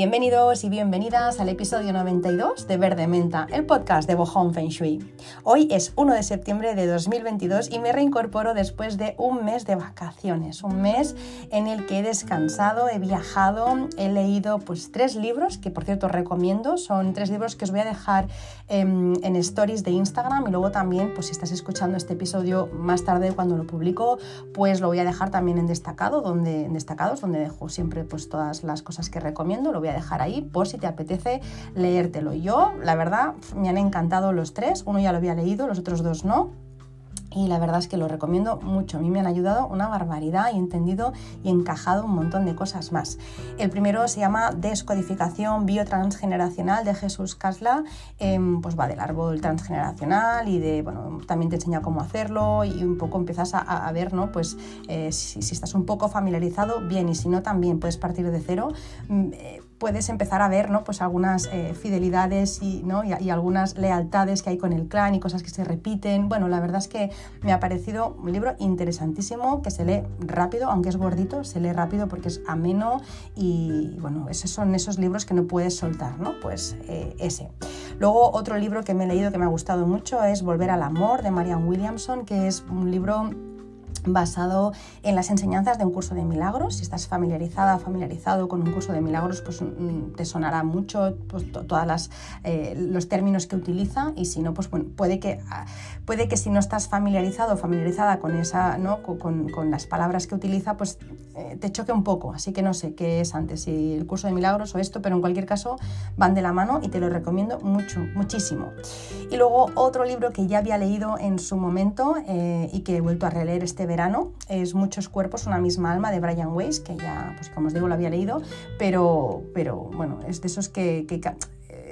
Bienvenidos y bienvenidas al episodio 92 de Verde Menta, el podcast de Bohong Feng Shui. Hoy es 1 de septiembre de 2022 y me reincorporo después de un mes de vacaciones, un mes en el que he descansado, he viajado, he leído pues tres libros que por cierto recomiendo, son tres libros que os voy a dejar en, en stories de Instagram y luego también pues si estás escuchando este episodio más tarde cuando lo publico, pues lo voy a dejar también en destacado, donde en destacados donde dejo siempre pues todas las cosas que recomiendo. Voy a dejar ahí por si te apetece leértelo. Yo, la verdad, me han encantado los tres, uno ya lo había leído, los otros dos no y la verdad es que lo recomiendo mucho. A mí me han ayudado una barbaridad y entendido y encajado un montón de cosas más. El primero se llama Descodificación Biotransgeneracional de Jesús Casla. Em, pues va del árbol transgeneracional y de, bueno, también te enseña cómo hacerlo y un poco empiezas a, ver, ¿no? Pues eh, si, estás un poco familiarizado, bien, y si no, también puedes partir de cero. Mm, eh, puedes empezar a ver ¿no? pues algunas eh, fidelidades y, ¿no? y, algunas lealtades que hay con el clan y cosas que se repiten. Bueno, la verdad es que me ha parecido un libro interesantísimo que se lee rápido, aunque es gordito, se lee rápido porque es ameno y bueno, esos son esos libros que no puedes soltar, ¿no? Pues eh, ese. Luego otro libro que me he leído que me ha gustado mucho es Volver al Amor de Marianne Williamson, que es un libro basado en las enseñanzas de un curso de milagros. Si estás familiarizada familiarizado con un curso de milagros, pues mm, te sonará mucho pues, todos eh, los términos que utiliza y si no, pues bueno, puede que, ah, puede que si no estás familiarizado o familiarizada con, esa, ¿no? con, con, las palabras que utiliza, pues eh, te choque un poco. Así que no sé qué es antes, si el curso de milagros o esto, pero en cualquier caso van de la mano y te lo recomiendo mucho, muchísimo. Y luego otro libro que ya había leído en su momento eh, y que he vuelto a releer este verano es Muchos cuerpos, una misma alma de Brian Weiss, que ya, pues como os digo, lo había leído, pero, pero bueno, es de esos que, que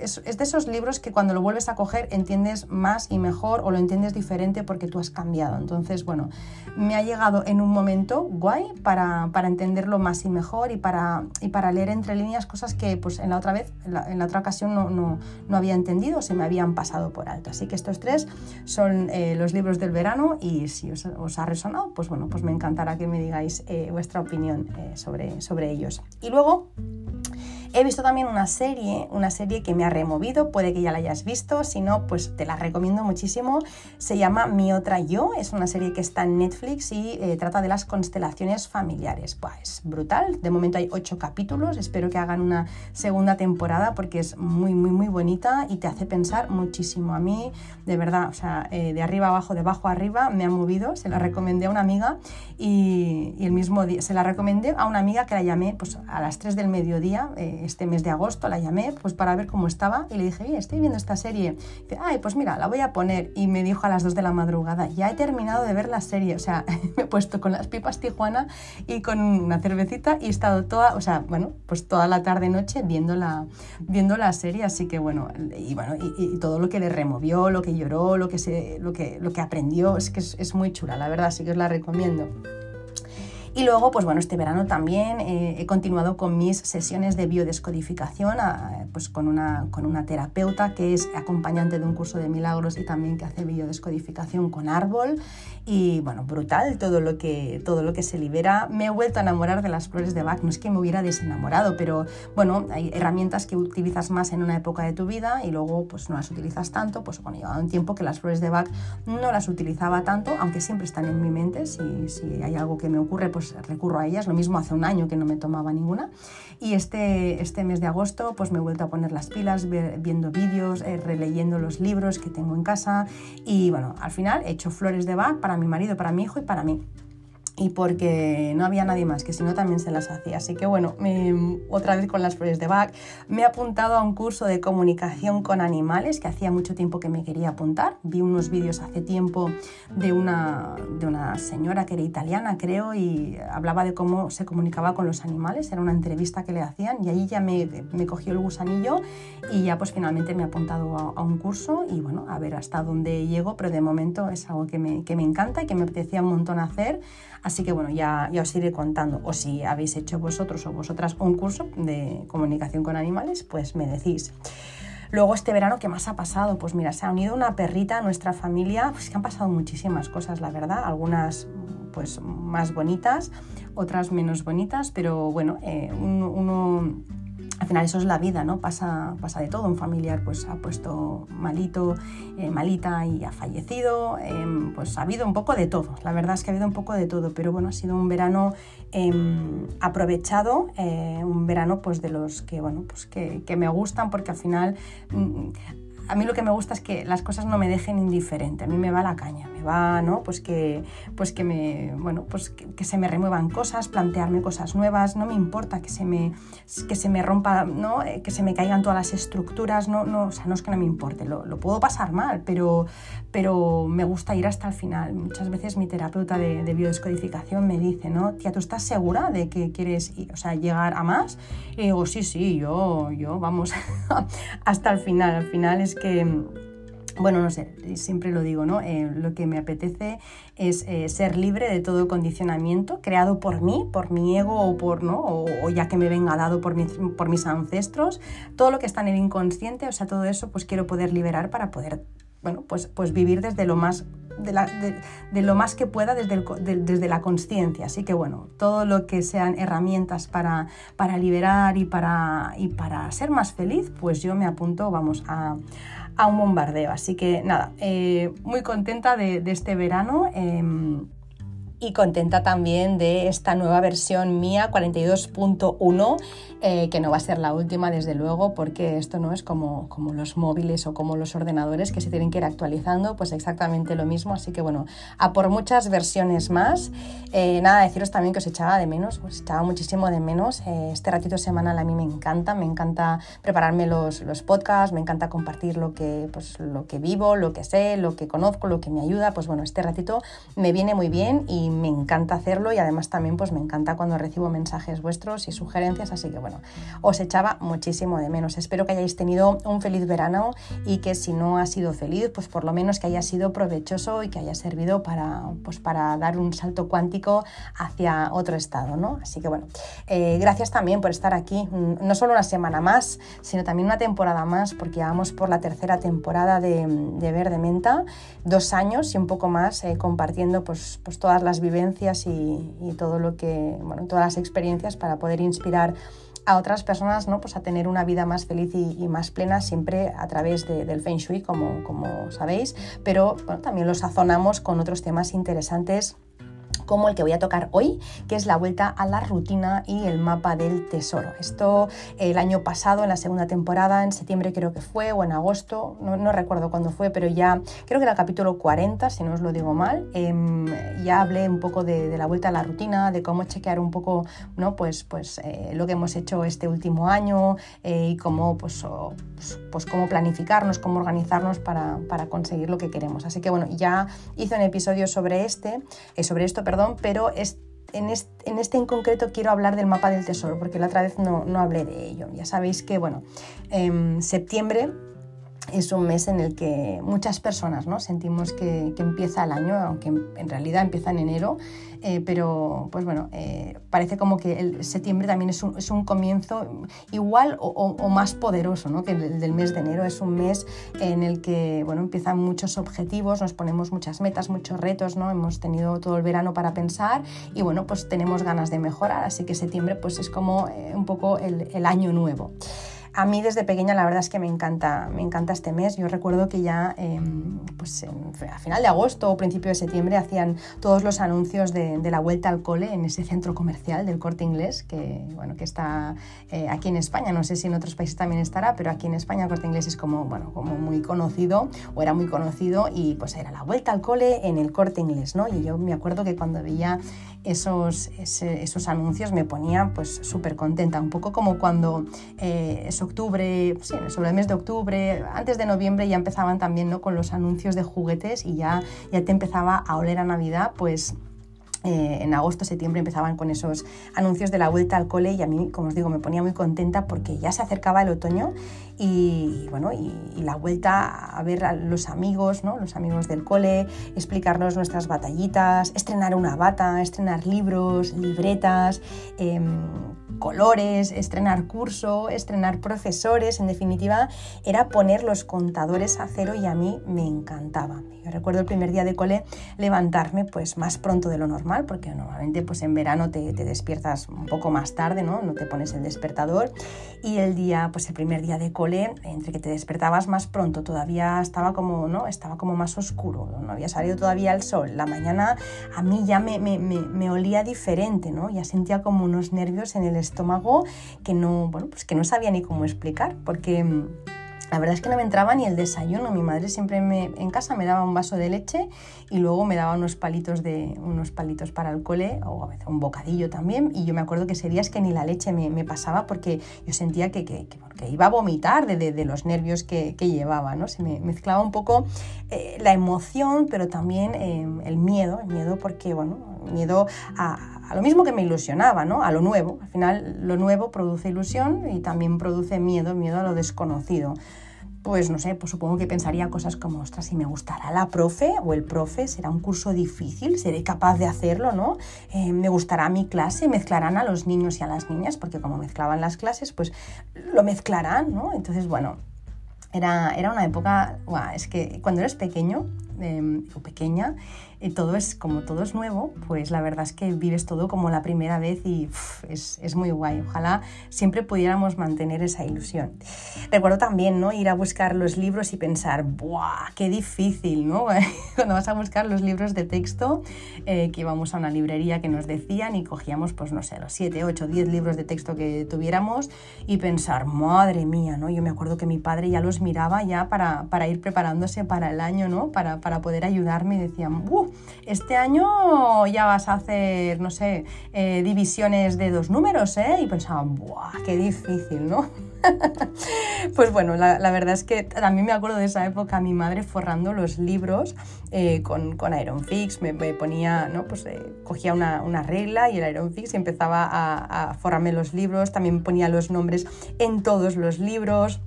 es, de esos libros que cuando lo vuelves a coger entiendes más y mejor o lo entiendes diferente porque tú has cambiado. Entonces, bueno, me ha llegado en un momento guay para, entenderlo más y mejor y para, y para leer entre líneas cosas que pues en la otra vez, en la, otra ocasión no, no, no, había entendido, se me habían pasado por alto. Así que estos tres son eh, los libros del verano y si os, os, ha resonado, pues bueno, pues me encantará que me digáis eh, vuestra opinión eh, sobre, sobre ellos. Y luego... He visto también una serie, una serie que me ha removido, puede que ya la hayas visto, si no, pues te la recomiendo muchísimo. Se llama Mi otra yo, es una serie que está en Netflix y eh, trata de las constelaciones familiares. Pues brutal, de momento hay ocho capítulos, espero que hagan una segunda temporada porque es muy, muy, muy bonita y te hace pensar muchísimo. A mí, de verdad, o sea, eh, de arriba abajo, de abajo arriba, me ha movido, se la recomendé a una amiga y, el mismo día, se la recomendé a una amiga que la llamé pues, a las 3 del mediodía. Eh, este mes de agosto, la llamé pues para ver cómo estaba y le dije, estoy viendo esta serie. Dice, ay, pues mira, la voy a poner. Y me dijo a las 2 de la madrugada, ya he terminado de ver la serie. O sea, me he puesto con las pipas Tijuana y con una cervecita y he estado toda, o sea, bueno, pues toda la tarde-noche viendo la, viendo la serie. Así que bueno, y bueno, y, todo lo que le removió, lo que lloró, lo que, se, lo que, lo que aprendió, es que es, es muy chula, la verdad, así que os la recomiendo. Y luego, pues bueno, este verano también eh, he continuado con mis sesiones de biodescodificación, pues con una, con una terapeuta que es acompañante de un curso de milagros y también que hace biodescodificación con árbol. Y bueno, brutal todo lo que, todo lo que se libera. Me he vuelto a enamorar de las flores de Bach. No es que me hubiera desenamorado, pero bueno, hay herramientas que utilizas más en una época de tu vida y luego pues no las utilizas tanto. Pues bueno, llevaba un tiempo que las flores de Bach no las utilizaba tanto, aunque siempre están en mi mente. Si, si hay algo que me ocurre, pues recurro a ellas. Lo mismo hace un año que no me tomaba ninguna. Y este, este mes de agosto pues me he vuelto a poner las pilas, viendo vídeos, eh, releyendo los libros que tengo en casa. Y bueno, al final he hecho flores de Bach para mi marido, para mi hijo y para mí y porque no había nadie más, que si no también se las hacía. Así que bueno, otra vez con las flores de Bach, me he apuntado a un curso de comunicación con animales que hacía mucho tiempo que me quería apuntar. Vi unos vídeos hace tiempo de una, de una señora que era italiana, creo, y hablaba de cómo se comunicaba con los animales. Era una entrevista que le hacían y ahí ya me, me cogió el gusanillo y ya pues finalmente me he apuntado a, a, un curso y bueno, a ver hasta dónde llego, pero de momento es algo que me, que me encanta y que me apetecía un montón hacer. Así que bueno, ya, ya os iré contando. O si habéis hecho vosotros o vosotras un curso de comunicación con animales, pues me decís. Luego este verano, ¿qué más ha pasado? Pues mira, se ha unido una perrita a nuestra familia, pues que han pasado muchísimas cosas, la verdad, algunas pues más bonitas, otras menos bonitas, pero bueno, eh, uno al final eso es la vida, ¿no? Pasa, pasa de todo. Un familiar pues ha puesto malito, eh, malita y ha fallecido. Em, pues ha habido un poco de todo. La verdad es que ha habido un poco de todo. Pero bueno, ha sido un verano em, aprovechado, eh, un verano pues de los que, bueno, pues que, que me gustan porque al final... Mm, a mí lo que me gusta es que las cosas no me dejen indiferente, a mí me va la caña, va, ¿no? Pues que, pues que me, bueno, pues que, se me remuevan cosas, plantearme cosas nuevas, no me importa que se me, que se me rompa, ¿no? Eh, que se me caigan todas las estructuras, no, no, o sea, no es que no me importe, lo, lo puedo pasar mal, pero, pero me gusta ir hasta el final. Muchas veces mi terapeuta de, de biodescodificación me dice, ¿no? Tía, ¿tú estás segura de que quieres o sea, llegar a más? Y digo, sí, sí, yo, yo, vamos, hasta el final, al final es que, bueno, no sé, siempre lo digo, ¿no? Eh, lo que me apetece es eh, ser libre de todo condicionamiento creado por mí, por mi ego o por, ¿no? O, ya que me venga dado por mis, por mis ancestros, todo lo que está en el inconsciente, o sea, todo eso, pues quiero poder liberar para poder, bueno, pues, pues vivir desde lo más de, lo más que pueda desde, desde la conciencia. Así que bueno, todo lo que sean herramientas para, para liberar y para, y para ser más feliz, pues yo me apunto, vamos, a, a un bombardeo. Así que nada, eh, muy contenta de, este verano. Em, y contenta también de esta nueva versión mía 42.1 eh, que no va a ser la última desde luego porque esto no es como, como los móviles o como los ordenadores que se tienen que ir actualizando pues exactamente lo mismo. Así que bueno a por muchas versiones más. Eh, nada deciros también que os echaba de menos os echaba muchísimo de menos. Eh, este ratito semanal a mí me encanta me encanta prepararme los, los podcasts me encanta compartir lo que pues lo que vivo lo que sé lo que conozco lo que me ayuda. Pues bueno este ratito me viene muy bien y me encanta hacerlo y además también pues me encanta cuando recibo mensajes vuestros y sugerencias, así que bueno, os echaba muchísimo de menos. Espero que hayáis tenido un feliz verano y que si no ha sido feliz, pues por lo menos que haya sido provechoso y que haya servido para, pues para dar un salto cuántico hacia otro estado, ¿no? Así que bueno, eh, gracias también por estar aquí, no solo una semana más, sino también una temporada más, porque vamos por la tercera temporada de, de Verde Menta, dos años y un poco más eh, compartiendo pues, pues todas las vivencias y, todo lo que, bueno, todas las experiencias para poder inspirar a otras personas ¿no? pues a tener una vida más feliz y, más plena siempre a través del Feng Shui, como, como sabéis, pero también lo sazonamos con otros temas interesantes como el que voy a tocar hoy, que es la vuelta a la rutina y el mapa del tesoro. Esto el año pasado, en la segunda temporada, en septiembre creo que fue, o en agosto, no, recuerdo cuándo fue, pero ya creo que era el capítulo 40, si no os lo digo mal, em, ya hablé un poco de, la vuelta a la rutina, de cómo chequear un poco ¿no? pues, pues, eh, lo que hemos hecho este último año eh, y cómo, pues, pues, pues, cómo planificarnos, cómo organizarnos para, para, conseguir lo que queremos. Así que bueno, ya hice un episodio sobre este, eh, sobre esto, perdón, pero en, este, en, concreto quiero hablar del mapa del tesoro, porque la otra vez no, hablé de ello. Ya sabéis que, bueno, en septiembre es un mes en el que muchas personas ¿no? sentimos que, empieza el año, aunque en realidad empieza en enero, eh, pero pues bueno, eh, parece como que el septiembre también es un, es un comienzo igual o, más poderoso ¿no? que el del mes de enero. Es un mes en el que bueno, empiezan muchos objetivos, nos ponemos muchas metas, muchos retos, ¿no? hemos tenido todo el verano para pensar y bueno, pues tenemos ganas de mejorar, así que septiembre pues es como eh, un poco el, el año nuevo. A mí desde pequeña la verdad es que me encanta, me encanta este mes. Yo recuerdo que ya em, pues a final de agosto o principio de septiembre hacían todos los anuncios de, la vuelta al cole en ese centro comercial del corte inglés que, bueno, que está eh, aquí en España. No sé si en otros países también estará, pero aquí en España el corte inglés es como, bueno, como muy conocido o era muy conocido y pues era la vuelta al cole en el corte inglés. ¿no? Y yo me acuerdo que cuando veía esos, esos anuncios me ponía pues súper contenta, un poco como cuando eh, octubre, sí, sobre el mes de octubre, antes de noviembre ya empezaban también ¿no? con los anuncios de juguetes y ya, ya te empezaba a oler a Navidad, pues eh, en agosto, septiembre empezaban con esos anuncios de la vuelta al cole y a mí, como os digo, me ponía muy contenta porque ya se acercaba el otoño y, bueno, y, la vuelta a ver a los amigos, ¿no? los amigos del cole, explicarnos nuestras batallitas, estrenar una bata, estrenar libros, libretas, em, colores, estrenar curso, estrenar profesores, en definitiva, era poner los contadores a cero y a mí me encantaba. Yo recuerdo el primer día de cole levantarme pues más pronto de lo normal porque normalmente pues en verano te, despiertas un poco más tarde, ¿no? No te pones el despertador. Y el día, pues el primer día de cole, entre que te despertabas más pronto, todavía estaba como, ¿no? Estaba como más oscuro, no había salido todavía el sol. La mañana a mí ya me, me, me, olía diferente, ¿no? Ya sentía como unos nervios en el estómago que no, bueno, pues que no sabía ni cómo explicar, porque la verdad es que no me entraba ni el desayuno. Mi madre siempre me, en casa me daba un vaso de leche y luego me daba unos palitos, de, unos palitos para el cole o a veces un bocadillo también. Y yo me acuerdo que ese día es que ni la leche me, pasaba porque yo sentía que, que, iba a vomitar de, de, los nervios que, llevaba. ¿no? Se me mezclaba un poco eh, la emoción, pero también eh, el miedo. El miedo porque, bueno, miedo a, a lo mismo que me ilusionaba, ¿no? A lo nuevo. Al final, lo nuevo produce ilusión y también produce miedo, miedo a lo desconocido pues no sé, pues supongo que pensaría cosas como, ostras, si me gustará la profe o el profe, será un curso difícil, seré capaz de hacerlo, ¿no? Eh, me gustará mi clase, mezclarán a los niños y a las niñas, porque como mezclaban las clases, pues lo mezclarán, ¿no? Entonces, bueno, era, era una época, es que cuando eres pequeño eh, o pequeña, todo es como todo es nuevo, pues la verdad es que vives todo como la primera vez y es, es, muy guay. Ojalá siempre pudiéramos mantener esa ilusión. Recuerdo también ¿no? ir a buscar los libros y pensar, ¡buah! ¡Qué difícil! ¿no? Cuando vas a buscar los libros de texto, eh, que íbamos a una librería que nos decían y cogíamos, pues no sé, los 7, 8, 10 libros de texto que tuviéramos y pensar, madre mía, ¿no? Yo me acuerdo que mi padre ya los miraba ya para, para ir preparándose para el año, ¿no? Para, para poder ayudarme y decían, este año ya vas a hacer, no sé, eh, divisiones de dos números, ¿eh? Y pensaba, ¡buah, qué difícil, ¿no? pues bueno, la, verdad es que también me acuerdo de esa época, mi madre forrando los libros eh, con, con Iron Fix, me, ponía, ¿no? Pues eh, cogía una, regla y el Iron Fix y empezaba a, a forrarme los libros, también ponía los nombres en todos los libros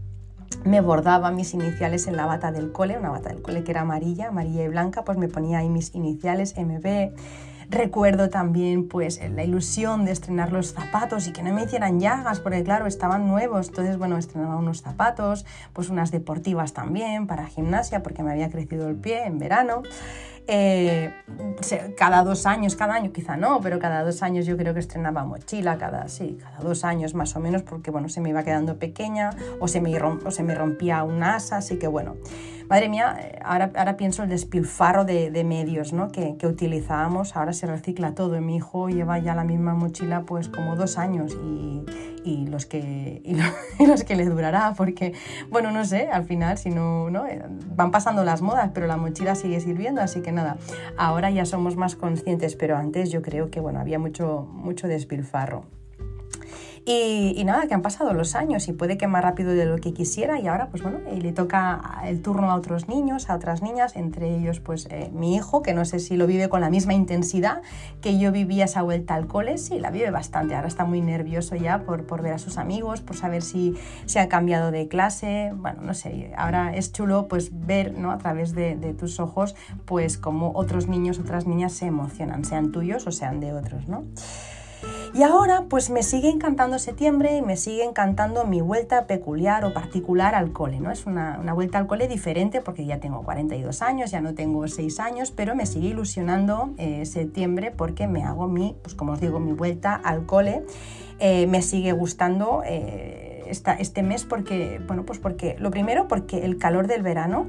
me bordaba mis iniciales en la bata del cole, una bata del cole que era amarilla, amarilla y blanca, pues me ponía ahí mis iniciales MB. Recuerdo también pues la ilusión de estrenar los zapatos y que no me hicieran llagas, porque claro, estaban nuevos, entonces bueno, estrenaba unos zapatos, pues unas deportivas también para gimnasia, porque me había crecido el pie en verano. Eh, cada dos años, cada año quizá no, pero cada dos años yo creo que estrenaba mochila, cada, sí, cada dos años más o menos, porque bueno, se me iba quedando pequeña o se me, o se me rompía un asa, así que bueno, madre mía, eh, ahora, ahora pienso el despilfarro de, de medios ¿no? que, que, utilizábamos, ahora se recicla todo, mi hijo lleva ya la misma mochila pues como dos años y, y los, que, y los que le durará, porque bueno, no sé, al final si no, no, eh, van pasando las modas, pero la mochila sigue sirviendo, así que nada, ahora ya somos más conscientes, pero antes yo creo que bueno, había mucho, mucho despilfarro. Y, nada, que han pasado los años y puede que más rápido de lo que quisiera y ahora pues bueno, le toca el turno a otros niños, a otras niñas, entre ellos pues eh, mi hijo, que no sé si lo vive con la misma intensidad que yo vivía esa vuelta al cole, sí, la vive bastante, ahora está muy nervioso ya por, por ver a sus amigos, por saber si se ha cambiado de clase, bueno, no sé, ahora es chulo pues ver ¿no? a través de, de tus ojos pues cómo otros niños, otras niñas se emocionan, sean tuyos o sean de otros, ¿no? Y ahora pues me sigue encantando septiembre y me sigue encantando mi vuelta peculiar o particular al cole, ¿no? Es una, vuelta al cole diferente porque ya tengo 42 años, ya no tengo 6 años, pero me sigue ilusionando eh, septiembre porque me hago mi, pues como os digo, mi vuelta al cole. Eh, me sigue gustando eh, este mes porque, bueno, pues porque, lo primero porque el calor del verano,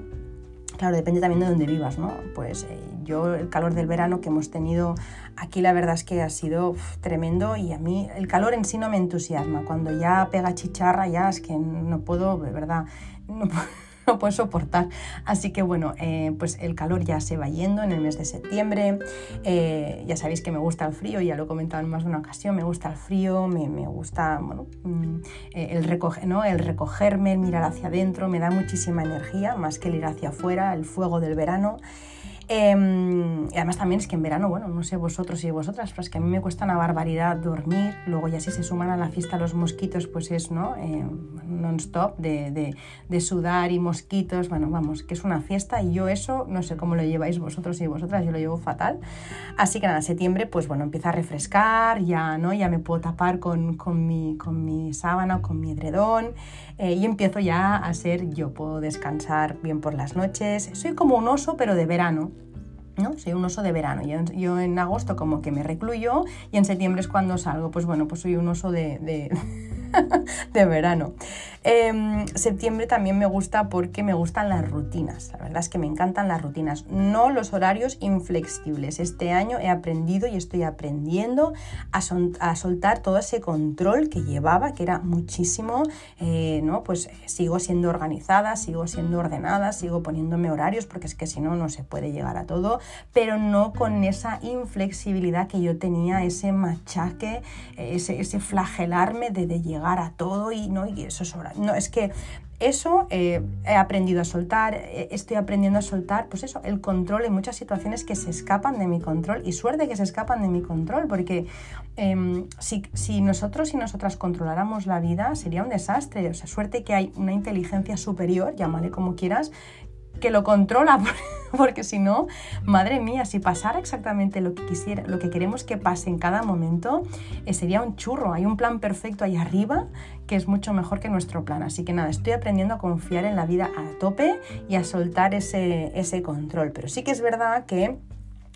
claro, depende también de dónde vivas, ¿no? Pues yo el calor del verano que hemos tenido aquí la verdad es que ha sido tremendo y a mí el calor en sí no me entusiasma. Cuando ya pega chicharra ya es que no puedo, de verdad, no puedo, soportar. Así que bueno, eh, pues el calor ya se va yendo en el mes de septiembre. Eh, ya sabéis que me gusta el frío, ya lo he comentado en más de una ocasión, me gusta el frío, me, gusta bueno, mm, eh, el, recoger, ¿no? el recogerme, el mirar hacia adentro, me da muchísima energía, más que el ir hacia afuera, el fuego del verano. Em, y además también es que en verano, bueno, no sé vosotros y vosotras, pero es que a mí me cuesta una barbaridad dormir. Luego ya si se suman a la fiesta los mosquitos, pues es, ¿no? Eh, non-stop de, de, sudar y mosquitos. Bueno, vamos, que es una fiesta y yo eso, no sé cómo lo lleváis vosotros y vosotras, yo lo llevo fatal. Así que nada, septiembre, pues bueno, empieza a refrescar, ya, ¿no? Ya me puedo tapar con, con, mi, con mi sábana, con mi edredón eh, y empiezo ya a ser yo, puedo descansar bien por las noches. Soy como un oso, pero de verano. ¿no? Soy un oso de verano. Yo, yo, en agosto como que me recluyo y en septiembre es cuando salgo. Pues bueno, pues soy un oso de, de, de verano. Eh, septiembre también me gusta porque me gustan las rutinas. La verdad es que me encantan las rutinas, no los horarios inflexibles. Este año he aprendido y estoy aprendiendo a, soltar todo ese control que llevaba, que era muchísimo. Eh, ¿no? Pues sigo siendo organizada, sigo siendo ordenada, sigo poniéndome horarios porque es que si no, no se puede llegar a todo, pero no con esa inflexibilidad que yo tenía, ese machaque, ese, ese flagelarme de, de, llegar a todo y, ¿no? y esos horarios no, es que eso eh, he aprendido a soltar, eh, estoy aprendiendo a soltar, pues eso, el control en muchas situaciones que se escapan de mi control y suerte que se escapan de mi control, porque eh, si, si, nosotros y nosotras controláramos la vida sería un desastre, o sea, suerte que hay una inteligencia superior, llámale como quieras, que lo controla, porque si no, madre mía, si pasara exactamente lo que quisiera, lo que queremos que pase en cada momento, eh, sería un churro. Hay un plan perfecto ahí arriba que es mucho mejor que nuestro plan. Así que nada, estoy aprendiendo a confiar en la vida a tope y a soltar ese, ese control. Pero sí que es verdad que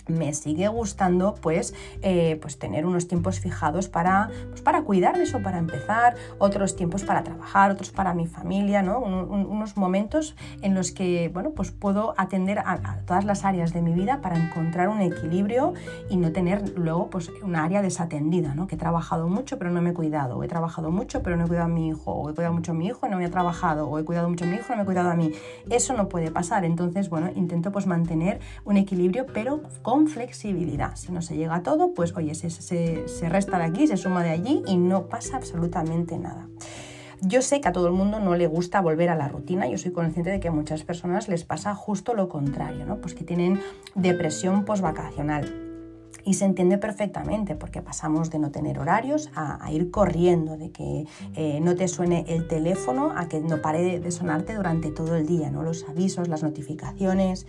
me sigue gustando pues, eh, pues tener unos tiempos fijados para, pues para cuidar de eso, para empezar, otros tiempos para trabajar, otros para mi familia, ¿no? unos momentos en los que bueno, pues puedo atender a, todas las áreas de mi vida para encontrar un equilibrio y no tener luego pues, una área desatendida, ¿no? que he trabajado mucho pero no me he cuidado, o he trabajado mucho pero no he cuidado a mi hijo, o he cuidado mucho a mi hijo y no me he trabajado, o he cuidado mucho a mi hijo y no me he cuidado a mí. Eso no puede pasar, entonces bueno, intento pues mantener un equilibrio pero con flexibilidad. Si no se llega a todo, pues oye, se, se resta de aquí, se suma de allí y no pasa absolutamente nada. Yo sé que a todo el mundo no le gusta volver a la rutina, yo soy consciente de que a muchas personas les pasa justo lo contrario, ¿no? Pues que tienen depresión postvacacional y se entiende perfectamente porque pasamos de no tener horarios a, ir corriendo, de que eh, no te suene el teléfono a que no pare de, sonarte durante todo el día, ¿no? los avisos, las notificaciones,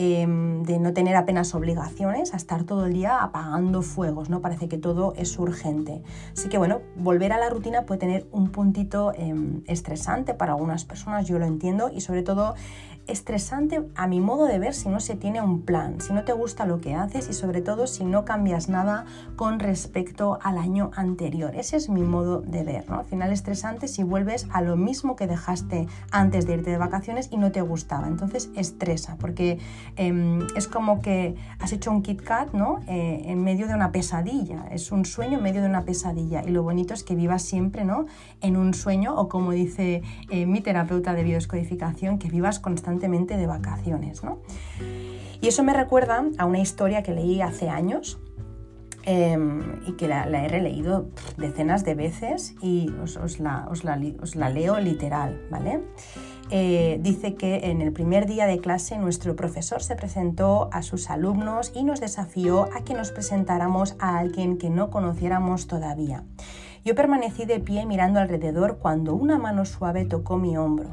em, de no tener apenas obligaciones a estar todo el día apagando fuegos, ¿no? parece que todo es urgente. Así que bueno, volver a la rutina puede tener un puntito em, estresante para algunas personas, yo lo entiendo, y sobre todo estresante a mi modo de ver si no se tiene un plan, si no te gusta lo que haces y sobre todo si no cambias nada con respecto al año anterior. Ese es mi modo de ver. ¿no? Al final estresante si vuelves a lo mismo que dejaste antes de irte de vacaciones y no te gustaba. Entonces estresa porque em, es como que has hecho un Kit Kat ¿no? Eh, en medio de una pesadilla. Es un sueño en medio de una pesadilla y lo bonito es que vivas siempre ¿no? en un sueño o como dice eh, mi terapeuta de biodescodificación, que vivas constantemente de vacaciones. ¿no? Y eso me recuerda a una historia que leí hace años em, y que la, he releído decenas de veces y os, la, os, la, leo literal, ¿vale? Eh, dice que en el primer día de clase nuestro profesor se presentó a sus alumnos y nos desafió a que nos presentáramos a alguien que no conociéramos todavía. Yo permanecí de pie mirando alrededor cuando una mano suave tocó mi hombro.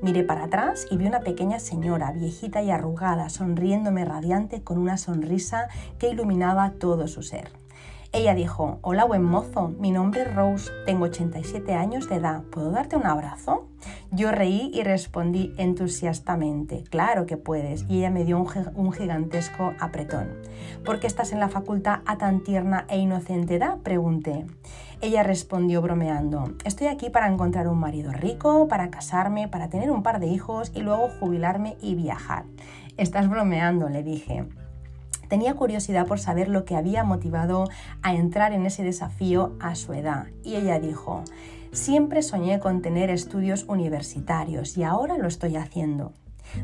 Miré para atrás y vi una pequeña señora, viejita y arrugada, sonriéndome radiante con una sonrisa que iluminaba todo su ser. Ella dijo, Hola buen mozo, mi nombre es Rose, tengo 87 años de edad, ¿puedo darte un abrazo? Yo reí y respondí entusiastamente, claro que puedes, y ella me dio un, gigantesco apretón. ¿Por qué estás en la facultad a tan tierna e inocente edad? pregunté. Ella respondió bromeando, estoy aquí para encontrar un marido rico, para casarme, para tener un par de hijos y luego jubilarme y viajar. Estás bromeando, le dije. Tenía curiosidad por saber lo que había motivado a entrar en ese desafío a su edad y ella dijo, siempre soñé con tener estudios universitarios y ahora lo estoy haciendo.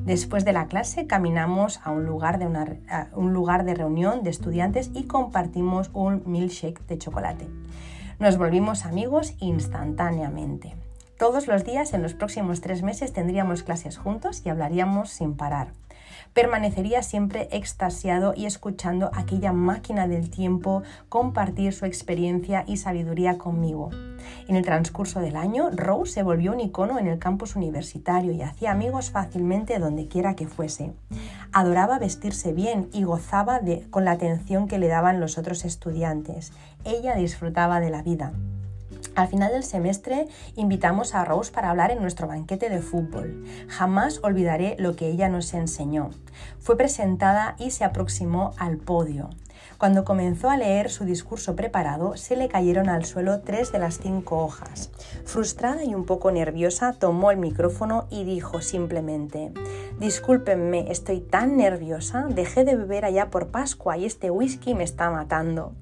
Después de la clase caminamos a un lugar de, un lugar de reunión de estudiantes y compartimos un milkshake de chocolate. Nos volvimos amigos instantáneamente. Todos los días en los próximos tres meses tendríamos clases juntos y hablaríamos sin parar permanecería siempre extasiado y escuchando aquella máquina del tiempo compartir su experiencia y sabiduría conmigo. En el transcurso del año, Rose se volvió un icono en el campus universitario y hacía amigos fácilmente donde quiera que fuese. Adoraba vestirse bien y gozaba con la atención que le daban los otros estudiantes. Ella disfrutaba de la vida. Al final del semestre invitamos a Rose para hablar en nuestro banquete de fútbol. Jamás olvidaré lo que ella nos enseñó. Fue presentada y se aproximó al podio. Cuando comenzó a leer su discurso preparado, se le cayeron al suelo tres de las cinco hojas. Frustrada y un poco nerviosa, tomó el micrófono y dijo simplemente, Discúlpenme, estoy tan nerviosa, dejé de beber allá por Pascua y este whisky me está matando.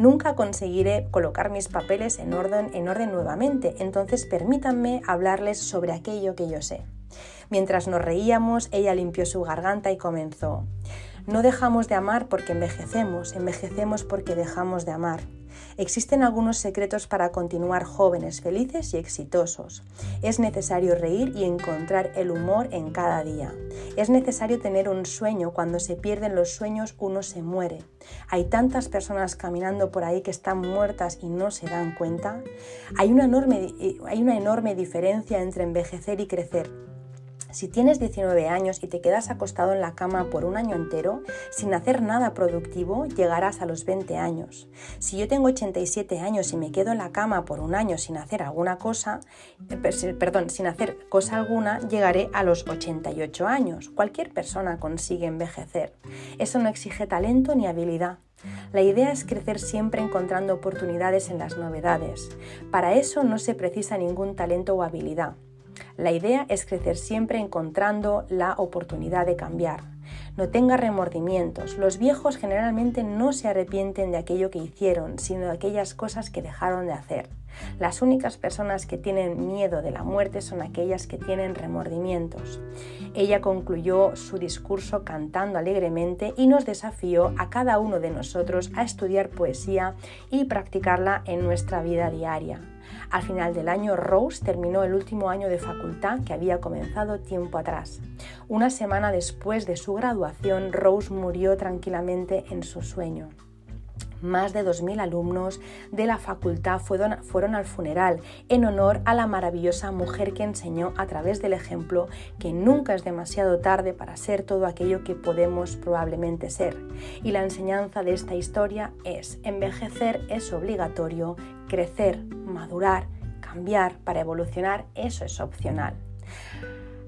Nunca conseguiré colocar mis papeles en orden, en orden nuevamente, entonces permítanme hablarles sobre aquello que yo sé. Mientras nos reíamos, ella limpió su garganta y comenzó. No dejamos de amar porque envejecemos, envejecemos porque dejamos de amar. Existen algunos secretos para continuar jóvenes, felices y exitosos. Es necesario reír y encontrar el humor en cada día. Es necesario tener un sueño. Cuando se pierden los sueños uno se muere. Hay tantas personas caminando por ahí que están muertas y no se dan cuenta. Hay una enorme, hay una enorme diferencia entre envejecer y crecer. Si tienes 19 años y te quedas acostado en la cama por un año entero sin hacer nada productivo, llegarás a los 20 años. Si yo tengo 87 años y me quedo en la cama por un año sin hacer alguna cosa, eh, perdón, sin hacer cosa alguna, llegaré a los 88 años. Cualquier persona consigue envejecer. Eso no exige talento ni habilidad. La idea es crecer siempre encontrando oportunidades en las novedades. Para eso no se precisa ningún talento o habilidad. La idea es crecer siempre encontrando la oportunidad de cambiar. No tenga remordimientos. Los viejos generalmente no se arrepienten de aquello que hicieron, sino de aquellas cosas que dejaron de hacer. Las únicas personas que tienen miedo de la muerte son aquellas que tienen remordimientos. Ella concluyó su discurso cantando alegremente y nos desafió a cada uno de nosotros a estudiar poesía y practicarla en nuestra vida diaria. Al final del año, Rose terminó el último año de facultad que había comenzado tiempo atrás. Una semana después de su graduación, Rose murió tranquilamente en su sueño. Más de 2.000 alumnos de la facultad fueron, al funeral en honor a la maravillosa mujer que enseñó a través del ejemplo que nunca es demasiado tarde para ser todo aquello que podemos probablemente ser. Y la enseñanza de esta historia es envejecer es obligatorio, crecer, madurar, cambiar para evolucionar, eso es opcional.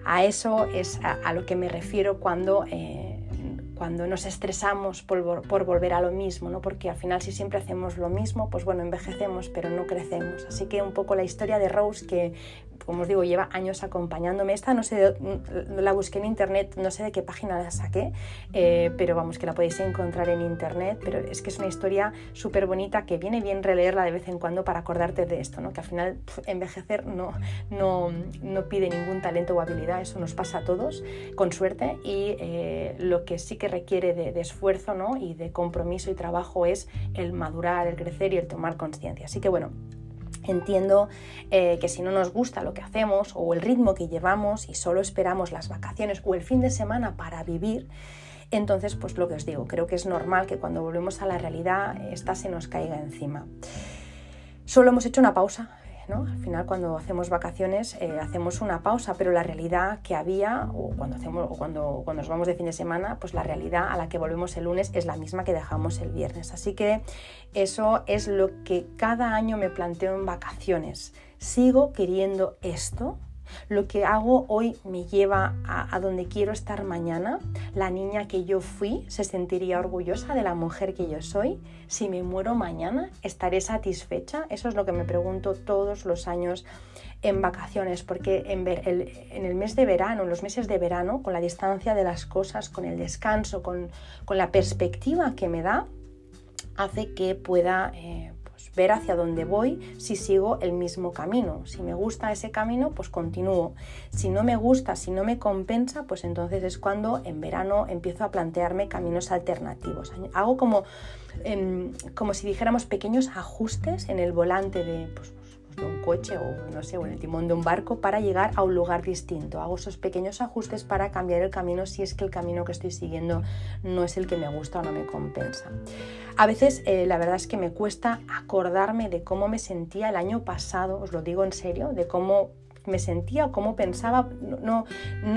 A eso es a, lo que me refiero cuando... Eh, cuando nos estresamos por, por, volver a lo mismo, ¿no? porque al final si siempre hacemos lo mismo, pues bueno, envejecemos, pero no crecemos. Así que un poco la historia de Rose, que como os digo, lleva años acompañándome. Esta no sé, la busqué en internet, no sé de qué página la saqué, eh, pero vamos, que la podéis encontrar en internet. Pero es que es una historia súper bonita que viene bien releerla de vez en cuando para acordarte de esto, ¿no? que al final envejecer no, no, no, pide ningún talento o habilidad, eso nos pasa a todos, con suerte, y eh, lo que sí que requiere de, de esfuerzo ¿no? y de compromiso y trabajo es el madurar, el crecer y el tomar conciencia. Así que bueno, Entiendo eh, que si no nos gusta lo que hacemos o el ritmo que llevamos y solo esperamos las vacaciones o el fin de semana para vivir, entonces pues lo que os digo, creo que es normal que cuando volvemos a la realidad esta se nos caiga encima. Solo hemos hecho una pausa al final cuando hacemos vacaciones eh, hacemos una pausa, pero la realidad que había, o cuando, hacemos, o cuando, cuando nos vamos de fin de semana, pues la realidad a la que volvemos el lunes es la misma que dejamos el viernes. Así que eso es lo que cada año me planteo en vacaciones. ¿Sigo queriendo esto? Lo que hago hoy me lleva a, donde quiero estar mañana. La niña que yo fui se sentiría orgullosa de la mujer que yo soy. Si me muero mañana, ¿estaré satisfecha? Eso es lo que me pregunto todos los años en vacaciones, porque en, el, mes de verano, en los meses de verano, con la distancia de las cosas, con el descanso, con, la perspectiva que me da, hace que pueda eh, ver hacia dónde voy si sigo el mismo camino. Si me gusta ese camino, pues continúo. Si no me gusta, si no me compensa, pues entonces es cuando en verano empiezo a plantearme caminos alternativos. Hago como, em, como si dijéramos pequeños ajustes en el volante de... Pues, de un coche o no sé, o en el timón de un barco para llegar a un lugar distinto. Hago esos pequeños ajustes para cambiar el camino si es que el camino que estoy siguiendo no es el que me gusta o no me compensa. A veces eh, la verdad es que me cuesta acordarme de cómo me sentía el año pasado, os lo digo en serio, de cómo me sentía o cómo pensaba. No,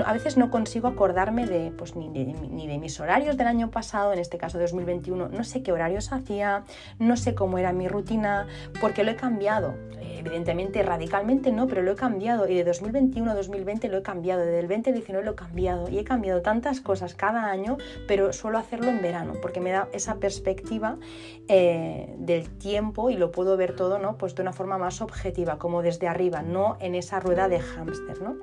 a veces no consigo acordarme de, pues, ni, de, ni de mis horarios del año pasado, en este caso 2021. No sé qué horarios hacía, no sé cómo era mi rutina, porque lo he cambiado. Evidentemente, radicalmente no, pero lo he cambiado. Y de 2021 a 2020 lo he cambiado. Desde el 2019 lo he cambiado. Y he cambiado tantas cosas cada año, pero suelo hacerlo en verano, porque me da esa perspectiva eh, del tiempo y lo puedo ver todo ¿no? pues de una forma más objetiva, como desde arriba, no en esa rueda de hámster. ¿no?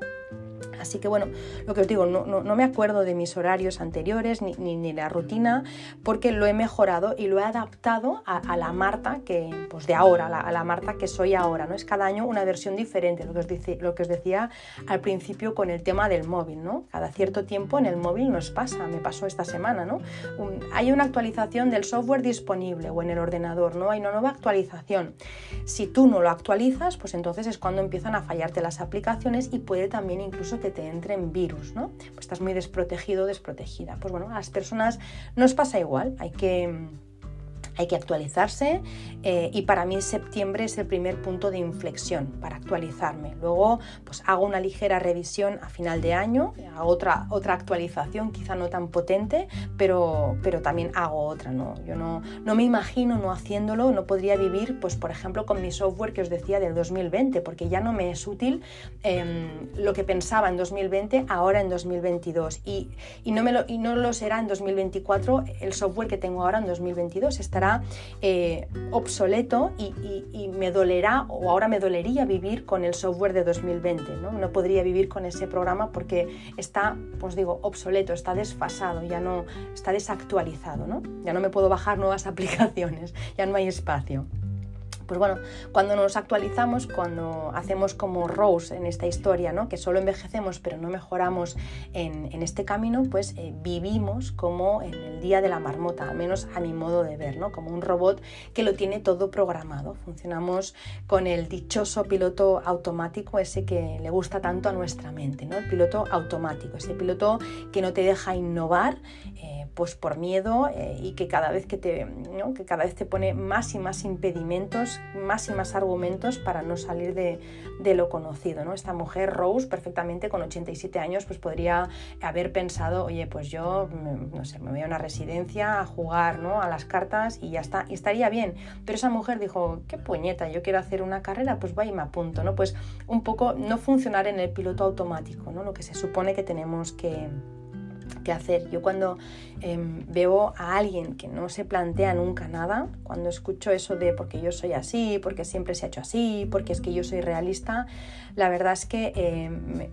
Así que bueno, lo que os digo, no, no, me acuerdo de mis horarios anteriores ni, ni, la rutina porque lo he mejorado y lo he adaptado a, la Marta que, pues de ahora, a la, Marta que soy ahora. ¿no? Es cada año una versión diferente, lo que, os dice, lo que os decía al principio con el tema del móvil. ¿no? Cada cierto tiempo en el móvil nos pasa, me pasó esta semana. ¿no? hay una actualización del software disponible o en el ordenador, ¿no? hay una nueva actualización. Si tú no lo actualizas, pues entonces es cuando empiezan a fallarte las aplicaciones y puede también incluso que te entren virus, ¿no? Pues estás muy desprotegido, desprotegida. Pues bueno, a las personas nos pasa igual, hay que hay que actualizarse eh, y para mí septiembre es el primer punto de inflexión para actualizarme. Luego pues hago una ligera revisión a final de año, hago otra, otra actualización, quizá no tan potente, pero, pero también hago otra. ¿no? Yo no, no me imagino no haciéndolo, no podría vivir, pues por ejemplo, con mi software que os decía del 2020, porque ya no me es útil em, lo que pensaba en 2020 ahora en 2022 y, y, no me lo, y no lo será en 2024 el software que tengo ahora en 2022. Estará eh, obsoleto y, me dolerá o ahora me dolería vivir con el software de 2020. ¿no? no podría vivir con ese programa porque está, pues digo, obsoleto, está desfasado, ya no está desactualizado. ¿no? Ya no me puedo bajar nuevas aplicaciones, ya no hay espacio. Pues bueno, cuando nos actualizamos, cuando hacemos como Rose en esta historia, ¿no? que solo envejecemos pero no mejoramos en, este camino, pues eh, vivimos como en el día de la marmota, al menos a mi modo de ver, ¿no? como un robot que lo tiene todo programado. Funcionamos con el dichoso piloto automático, ese que le gusta tanto a nuestra mente, ¿no? el piloto automático, ese piloto que no te deja innovar. Eh, pues por miedo eh, y que cada vez que te que cada vez te pone más y más impedimentos más y más argumentos para no salir de, lo conocido ¿no? esta mujer Rose perfectamente con 87 años pues podría haber pensado oye pues yo mm, no sé me voy a una residencia a jugar ¿no? a las cartas y ya está y estaría bien pero esa mujer dijo qué puñeta yo quiero hacer una carrera pues vaya y me apunto no pues un poco no funcionar en el piloto automático no lo que se supone que tenemos que que hacer. Yo cuando em, veo a alguien que no se plantea nunca nada, cuando escucho eso de porque yo soy así, porque siempre se ha hecho así, porque es que yo soy realista, la verdad es que em,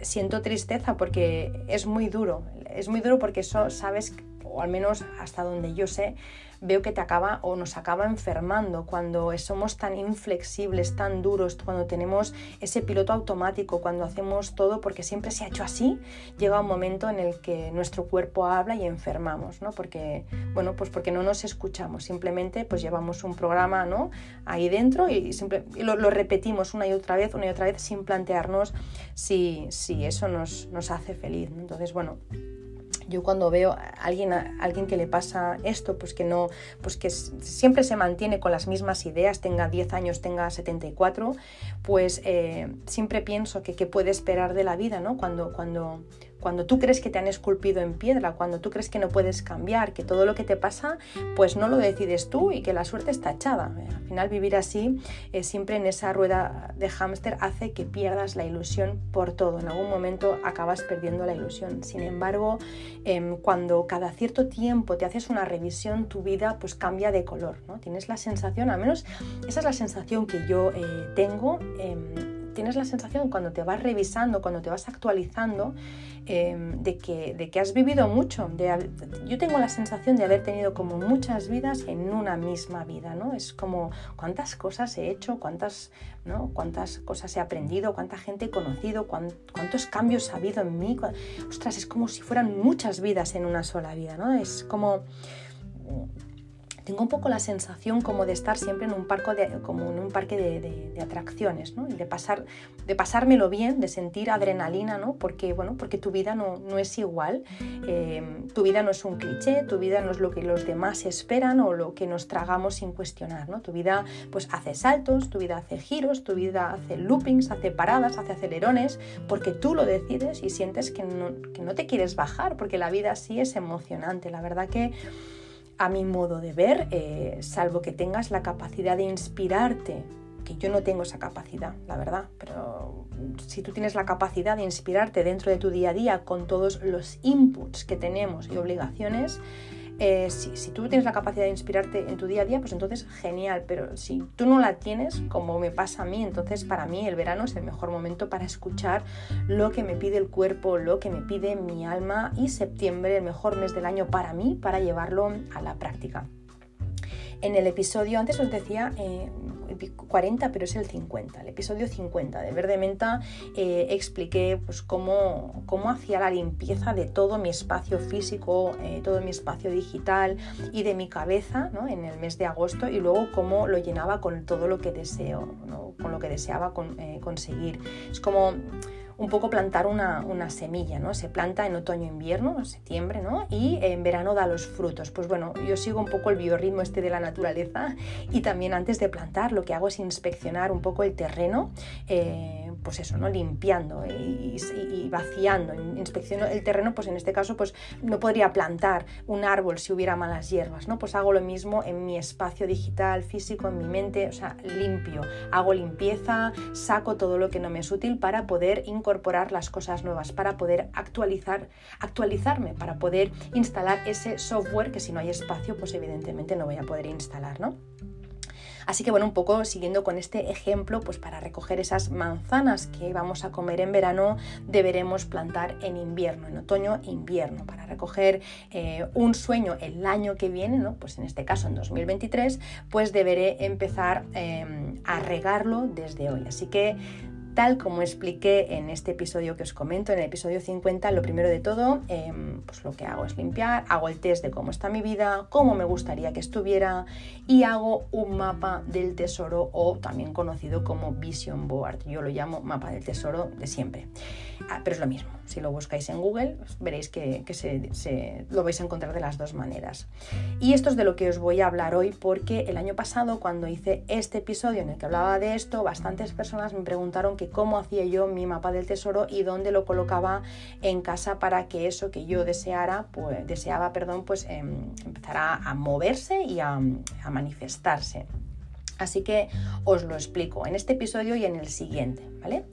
siento tristeza porque es muy duro. Es muy duro porque eso sabes, o al menos hasta donde yo sé, veo que te acaba o nos acaba enfermando cuando somos tan inflexibles, tan duros, cuando tenemos ese piloto automático, cuando hacemos todo porque siempre se ha hecho así, llega un momento en el que nuestro cuerpo habla y enfermamos, ¿no? Porque, bueno, pues porque no nos escuchamos, simplemente pues llevamos un programa, ¿no? Ahí dentro y, lo, repetimos una y otra vez, una y otra vez sin plantearnos si, si eso nos, nos hace feliz. Entonces, bueno, yo cuando veo a alguien, a alguien que le pasa esto, pues que no, pues que siempre se mantiene con las mismas ideas, tenga 10 años, tenga 74, pues eh, siempre pienso que qué puede esperar de la vida, ¿no? Cuando, cuando, cuando tú crees que te han esculpido en piedra, cuando tú crees que no puedes cambiar, que todo lo que te pasa, pues no lo decides tú y que la suerte está echada. Al final vivir así, eh, siempre en esa rueda de hámster, hace que pierdas la ilusión por todo. En algún momento acabas perdiendo la ilusión. Sin embargo, em, cuando cada cierto tiempo te haces una revisión, tu vida pues cambia de color. Tienes la sensación, al menos esa es la sensación que yo eh, tengo em, tienes la sensación cuando te vas revisando, cuando te vas actualizando, em, de, que, de que has vivido mucho. De, yo tengo la sensación de haber tenido como muchas vidas en una misma vida, ¿no? Es como cuántas cosas he hecho, cuántas, ¿no? cuántas cosas he aprendido, cuánta gente he conocido, cuántos cambios ha habido en mí. Ostras, es como si fueran muchas vidas en una sola vida, ¿no? Es como tengo un poco la sensación como de estar siempre en un, parque de, como en un parque de, atracciones, ¿no? de, pasar, de pasármelo bien, de sentir adrenalina, ¿no? porque, bueno, porque tu vida no, no es igual, eh, tu vida no es un cliché, tu vida no es lo que los demás esperan o lo que nos tragamos sin cuestionar, ¿no? tu vida pues hace saltos, tu vida hace giros, tu vida hace loopings, hace paradas, hace acelerones, porque tú lo decides y sientes que no, que no te quieres bajar, porque la vida sí es emocionante, la verdad que a mi modo de ver, eh, salvo que tengas la capacidad de inspirarte, que yo no tengo esa capacidad, la verdad, pero si tú tienes la capacidad de inspirarte dentro de tu día a día con todos los inputs que tenemos y obligaciones, eh, si, tú tienes la capacidad de inspirarte en tu día a día, pues entonces genial, pero si tú no la tienes, como me pasa a mí, entonces para mí el verano es el mejor momento para escuchar lo que me pide el cuerpo, lo que me pide mi alma y septiembre, el mejor mes del año para mí, para llevarlo a la práctica. En el episodio, antes os decía, eh, 40, pero es el 50, el episodio 50 de Verde Menta, eh, expliqué pues, cómo, cómo hacía la limpieza de todo mi espacio físico, eh, todo mi espacio digital y de mi cabeza ¿no? en el mes de agosto y luego cómo lo llenaba con todo lo que deseo, con lo que deseaba eh, conseguir. Es como un poco plantar una, semilla, ¿no? Se planta en otoño-invierno, en septiembre, ¿no? Y en verano da los frutos. Pues bueno, yo sigo un poco el biorritmo este de la naturaleza y también antes de plantar lo que hago es inspeccionar un poco el terreno, eh, pues eso, ¿no? Limpiando y, vaciando. Inspecciono el terreno, pues en este caso, pues no podría plantar un árbol si hubiera malas hierbas, ¿no? Pues hago lo mismo en mi espacio digital, físico, en mi mente, o sea, limpio. Hago limpieza, saco todo lo que no me es útil para poder incorporar las cosas nuevas, para poder actualizar, actualizarme, para poder instalar ese software que si no hay espacio, pues evidentemente no voy a poder instalar, ¿no? Así que bueno, un poco siguiendo con este ejemplo, pues para recoger esas manzanas que vamos a comer en verano, deberemos plantar en invierno, en otoño e invierno. Para recoger eh, un sueño el año que viene, ¿no? pues en este caso en 2023, pues deberé empezar em, a regarlo desde hoy. Así que Tal como expliqué en este episodio que os comento, en el episodio 50, lo primero de todo, em, pues lo que hago es limpiar, hago el test de cómo está mi vida, cómo me gustaría que estuviera y hago un mapa del tesoro o también conocido como Vision Board. Yo lo llamo mapa del tesoro de siempre. Ah, pero es lo mismo. Si lo buscáis en Google, veréis que, se, lo vais a encontrar de las dos maneras. Y esto es de lo que os voy a hablar hoy porque el año pasado, cuando hice este episodio en el que hablaba de esto, bastantes personas me preguntaron que cómo hacía yo mi mapa del tesoro y dónde lo colocaba en casa para que eso que yo deseara, pues, deseaba, perdón, pues em, empezara a moverse y a, a manifestarse. Así que os lo explico en este episodio y en el siguiente, ¿vale?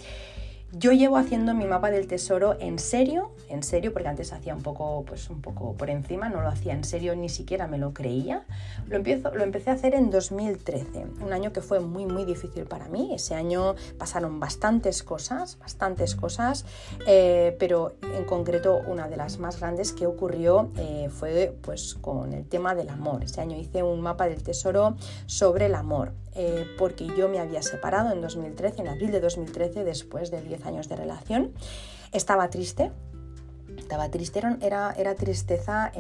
Yo llevo haciendo mi mapa del tesoro en serio, en serio, porque antes hacía un poco, pues un poco por encima, no lo hacía en serio, ni siquiera me lo creía. Lo, empiezo, lo empecé a hacer en 2013, un año que fue muy, muy difícil para mí. Ese año pasaron bastantes cosas, bastantes cosas, eh, pero en concreto una de las más grandes que ocurrió eh, fue pues con el tema del amor. Ese año hice un mapa del tesoro sobre el amor. Eh, porque yo me había separado en 2013, en abril de 2013, después de 10 años de relación. Estaba triste, estaba triste, era, era tristeza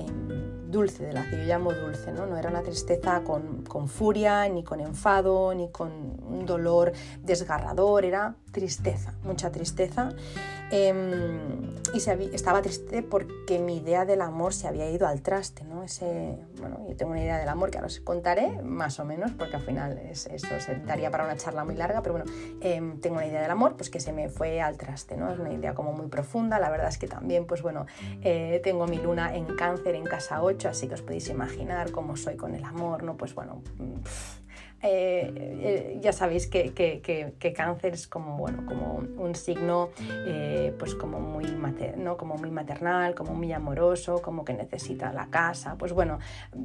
dulce, de la que yo llamo dulce, ¿no? No era una tristeza con, con furia, ni con enfado, ni con un dolor desgarrador, era tristeza, mucha tristeza. Em, y estaba triste porque mi idea del amor se había ido al traste, ¿no? Ese, bueno, yo tengo una idea del amor que ahora os contaré, más o menos, porque al final es, eso se daría para una charla muy larga, pero bueno, em, tengo una idea del amor pues que se me fue al traste, ¿no? Es una idea como muy profunda, la verdad es que también, pues bueno, eh, tengo mi luna en cáncer en casa 8, así que os podéis imaginar cómo soy con el amor, ¿no? Pues bueno... Eh, eh, ya sabéis que, que, cáncer es como, bueno, como un signo eh, pues como muy, como muy maternal, como muy amoroso, como que necesita la casa. Pues bueno,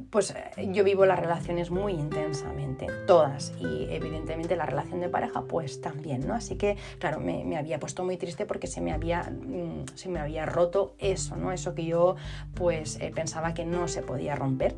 pues yo vivo las relaciones muy intensamente, todas, y evidentemente la relación de pareja pues también, ¿no? Así que, claro, me, me había puesto muy triste porque se me había, mm, se me había roto eso, ¿no? Eso que yo pues pensaba que no se podía romper.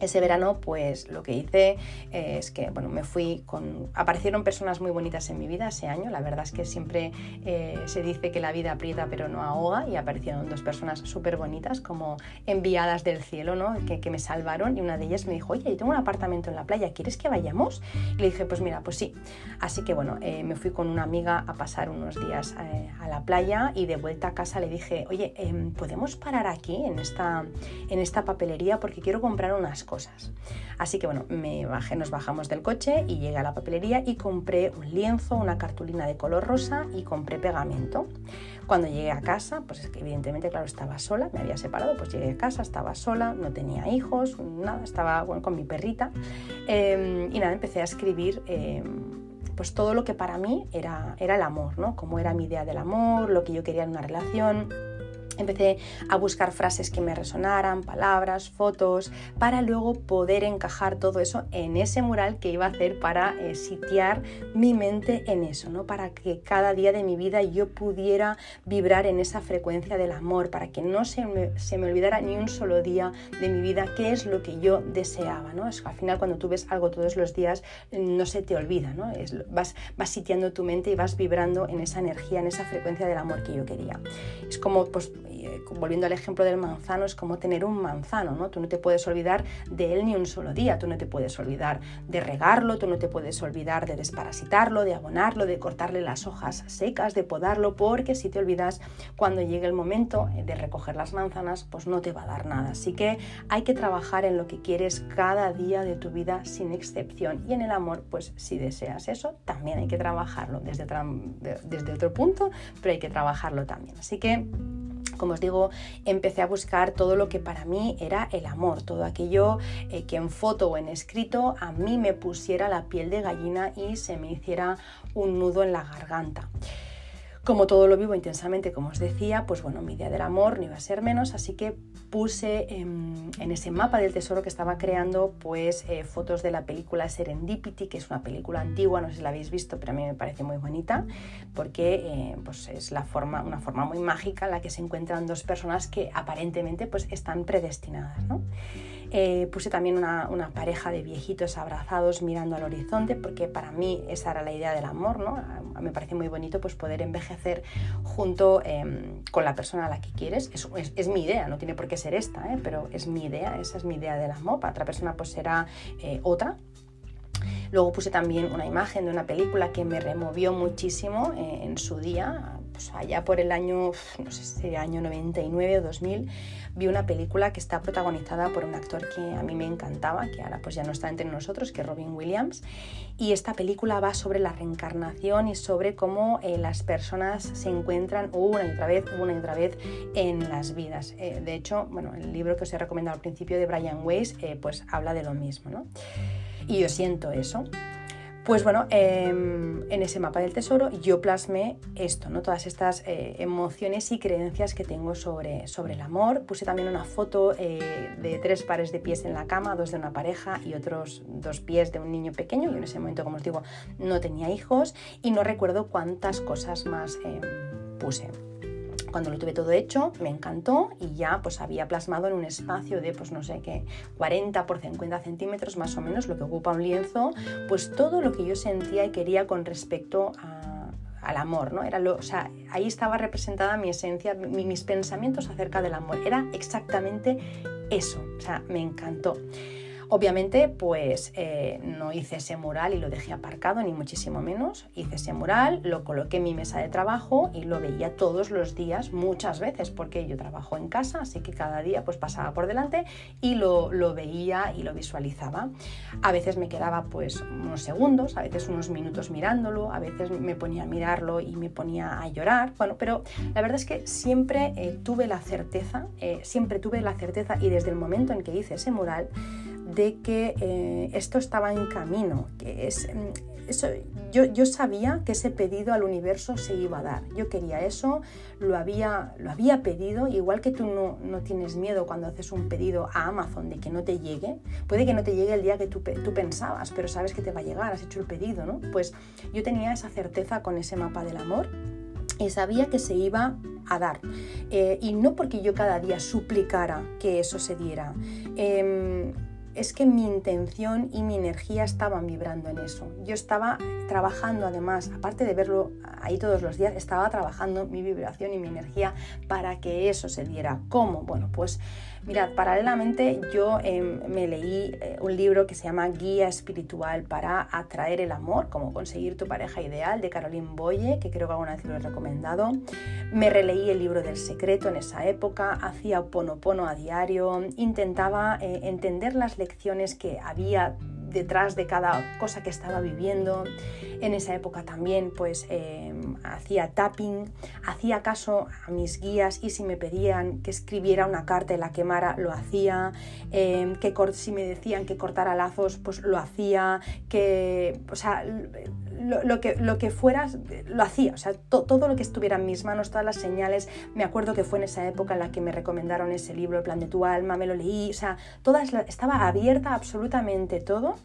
Ese verano, pues lo que hice eh, es que, bueno, me fui con... Aparecieron personas muy bonitas en mi vida ese año. La verdad es que siempre eh, se dice que la vida aprieta pero no ahoga y aparecieron dos personas súper bonitas como enviadas del cielo, ¿no? Que, que, me salvaron y una de ellas me dijo, oye, yo tengo un apartamento en la playa, ¿quieres que vayamos? Y le dije, pues mira, pues sí. Así que, bueno, eh, me fui con una amiga a pasar unos días a la playa y de vuelta a casa le dije, oye, em, ¿podemos parar aquí en esta, en esta papelería porque quiero comprar unas cosas? Así que bueno, me bajé, nos bajamos del coche y llegué a la papelería y compré un lienzo, una cartulina de color rosa y compré pegamento. Cuando llegué a casa, pues es que evidentemente, claro, estaba sola, me había separado, pues llegué a casa, estaba sola, no tenía hijos, nada, estaba con mi perrita em, y nada, empecé a escribir. Em, pues todo lo que para mí era, era el amor, ¿no? Cómo era mi idea del amor, lo que yo quería en una relación, Empecé a buscar frases que me resonaran, palabras, fotos, para luego poder encajar todo eso en ese mural que iba a hacer para eh, sitiar mi mente en eso, ¿no? Para que cada día de mi vida yo pudiera vibrar en esa frecuencia del amor, para que no se me, se me olvidara ni un solo día de mi vida qué es lo que yo deseaba, ¿no? Es al final cuando tú ves algo todos los días no se te olvida, ¿no? Vas, vas sitiando tu mente y vas vibrando en esa energía, en esa frecuencia del amor que yo quería. Es como, pues, eh, volviendo al ejemplo del manzano, es como tener un manzano, ¿no? Tú no te puedes olvidar de él ni un solo día, tú no te puedes olvidar de regarlo, tú no te puedes olvidar de desparasitarlo, de abonarlo, de cortarle las hojas secas, de podarlo, porque si te olvidas cuando llegue el momento de recoger las manzanas, pues no te va a dar nada. Así que hay que trabajar en lo que quieres cada día de tu vida sin excepción. Y en el amor, pues si deseas eso, también hay que trabajarlo desde, desde otro punto, pero hay que trabajarlo también. Así que como os digo, empecé a buscar todo lo que para mí era el amor, todo aquello eh, que en foto o en escrito a mí me pusiera la piel de gallina y se me hiciera un nudo en la garganta. Como todo lo vivo intensamente, como os decía, pues bueno, mi idea del amor no iba a ser menos, así que puse en, ese mapa del tesoro que estaba creando, pues eh, fotos de la película Serendipity, que es una película antigua, no sé si la habéis visto, pero a mí me parece muy bonita, porque eh, pues es la forma, una forma muy mágica en la que se encuentran dos personas que aparentemente pues están predestinadas, ¿no? Eh, puse también una, pareja de viejitos abrazados mirando al horizonte, porque para mí esa era la idea del amor, ¿no? Me parece muy bonito pues, poder envejecer junto em, con la persona a la que quieres. Es, es, mi idea, no tiene por qué ser esta, ¿eh? pero es mi idea, esa es mi idea del amor. Para otra persona pues será eh, otra, Luego puse también una imagen de una película que me removió muchísimo en su día, allá por el año, no sé si año 99 o 2000, vi una película que está protagonizada por un actor que a mí me encantaba, que ahora pues ya no está entre nosotros, que es Robin Williams. Y esta película va sobre la reencarnación y sobre cómo eh, las personas se encuentran una y otra vez, una y otra vez en las vidas. Eh, de hecho, bueno, el libro que os he recomendado al principio de Brian Weiss, eh, pues habla de lo mismo, ¿no? Y yo siento eso. Pues bueno, em, en ese mapa del tesoro yo plasmé esto, ¿no? todas estas eh, emociones y creencias que tengo sobre, sobre el amor. Puse también una foto eh, de tres pares de pies en la cama, dos de una pareja y otros dos pies de un niño pequeño. Yo en ese momento, como os digo, no tenía hijos y no recuerdo cuántas cosas más em, puse. Cuando lo tuve todo hecho, me encantó y ya pues había plasmado en un espacio de pues no sé qué, 40 por 50 centímetros más o menos, lo que ocupa un lienzo, pues todo lo que yo sentía y quería con respecto al amor, ¿no? Era lo, o sea, ahí estaba representada mi esencia, mis pensamientos acerca del amor. Era exactamente eso, o sea, me encantó. Obviamente, pues eh, no hice ese mural y lo dejé aparcado, ni muchísimo menos. Hice ese mural, lo coloqué en mi mesa de trabajo y lo veía todos los días, muchas veces, porque yo trabajo en casa, así que cada día pues pasaba por delante y lo, lo veía y lo visualizaba. A veces me quedaba pues unos segundos, a veces unos minutos mirándolo, a veces me ponía a mirarlo y me ponía a llorar. Bueno, pero la verdad es que siempre eh, tuve la certeza, eh, siempre tuve la certeza y desde el momento en que hice ese mural, de que eh, esto estaba en camino, que es, mm, eso, yo, yo, sabía que ese pedido al universo se iba a dar. Yo quería eso, lo había, lo había pedido, igual que tú no, no, tienes miedo cuando haces un pedido a Amazon de que no te llegue. Puede que no te llegue el día que tú, tú pensabas, pero sabes que te va a llegar, has hecho el pedido, ¿no? Pues yo tenía esa certeza con ese mapa del amor y sabía que se iba a dar. Eh, y no porque yo cada día suplicara que eso se diera. Em, es que mi intención y mi energía estaban vibrando en eso. Yo estaba trabajando además, aparte de verlo ahí todos los días, estaba trabajando mi vibración y mi energía para que eso se diera. ¿Cómo? Bueno, pues mirad, paralelamente yo em, me leí eh, un libro que se llama Guía Espiritual para atraer el amor, cómo conseguir tu pareja ideal, de Caroline Boye, que creo que alguna vez lo he recomendado. Me releí el libro del secreto en esa época, hacía ponopono a diario, intentaba eh, entender las lecciones que había detrás de cada cosa que estaba viviendo. En esa época también pues em, hacía tapping, hacía caso a mis guías y si me pedían que escribiera una carta y la quemara, lo hacía, em, que si me decían que cortara lazos, pues lo hacía, que, o sea, lo, que, lo que fueras, lo hacía, o sea, todo lo que estuviera en mis manos, todas las señales, me acuerdo que fue en esa época en la que me recomendaron ese libro, El plan de tu alma, me lo leí, o sea, todas, estaba abierta absolutamente todo,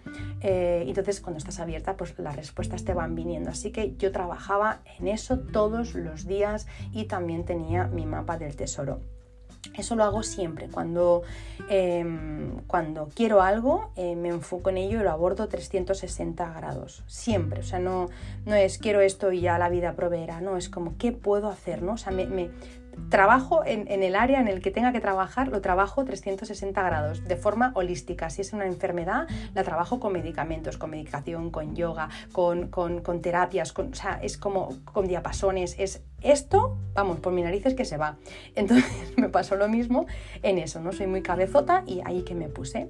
eh, entonces cuando estás abierta, pues las respuestas te van viniendo, así que yo trabajaba en eso todos los días y también tenía mi mapa del tesoro. Eso lo hago siempre. Cuando, em, cuando quiero algo, eh, me enfoco en ello y lo abordo 360 grados. Siempre. O sea, no, no es quiero esto y ya la vida proveerá. No, es como qué puedo hacer, ¿no? O sea, me, trabajo en, el área en el que tenga que trabajar, lo trabajo 360 grados, de forma holística. Si es una enfermedad, la trabajo con medicamentos, con medicación, con yoga, con, terapias, con, o sea, es como con diapasones, es esto, vamos, por mi narices que se va. Entonces me pasó lo mismo en eso, ¿no? Soy muy cabezota y ahí que me puse.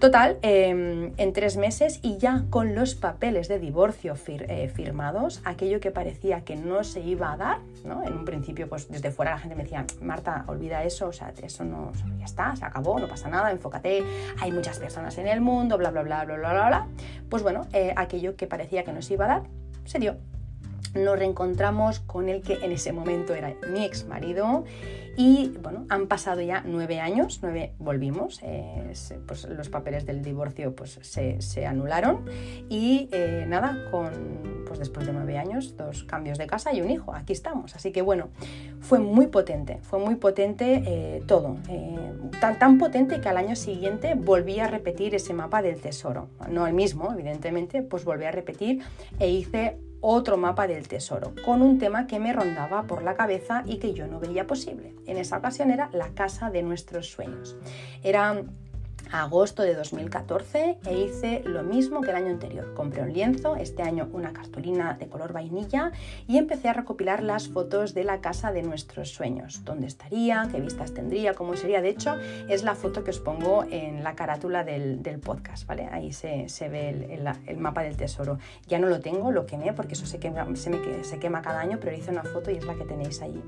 Total, em, en tres meses y ya con los papeles de divorcio eh, firmados, aquello que parecía que no se iba a dar, ¿no? En un principio, pues desde fuera la gente me decía, Marta, olvida eso, o sea, eso no, ya está, se acabó, no pasa nada, enfócate, hay muchas personas en el mundo, bla, bla, bla, bla, bla, bla, bla. Pues bueno, eh, aquello que parecía que no se iba a dar, se dio nos reencontramos con el que en ese momento era mi ex marido y bueno, han pasado ya nueve años, nueve volvimos, eh, pues los papeles del divorcio pues se, anularon y eh, nada, con pues después de nueve años, dos cambios de casa y un hijo, aquí estamos. Así que bueno, fue muy potente, fue muy potente eh, todo, tan, tan potente que al año siguiente volví a repetir ese mapa del tesoro, no el mismo, evidentemente, pues volví a repetir e hice otro mapa del tesoro, con un tema que me rondaba por la cabeza y que yo no veía posible. En esa ocasión era la casa de nuestros sueños. Era agosto de 2014 e hice lo mismo que el año anterior. Compré un lienzo, este año una cartulina de color vainilla y empecé a recopilar las fotos de la casa de nuestros sueños. ¿Dónde estaría? ¿Qué vistas tendría? ¿Cómo sería? De hecho, es la foto que os pongo en la carátula del, podcast, ¿vale? Ahí se, ve el, mapa del tesoro. Ya no lo tengo, lo quemé porque eso se quema, se, me, se quema cada año, pero hice una foto y es la que tenéis allí.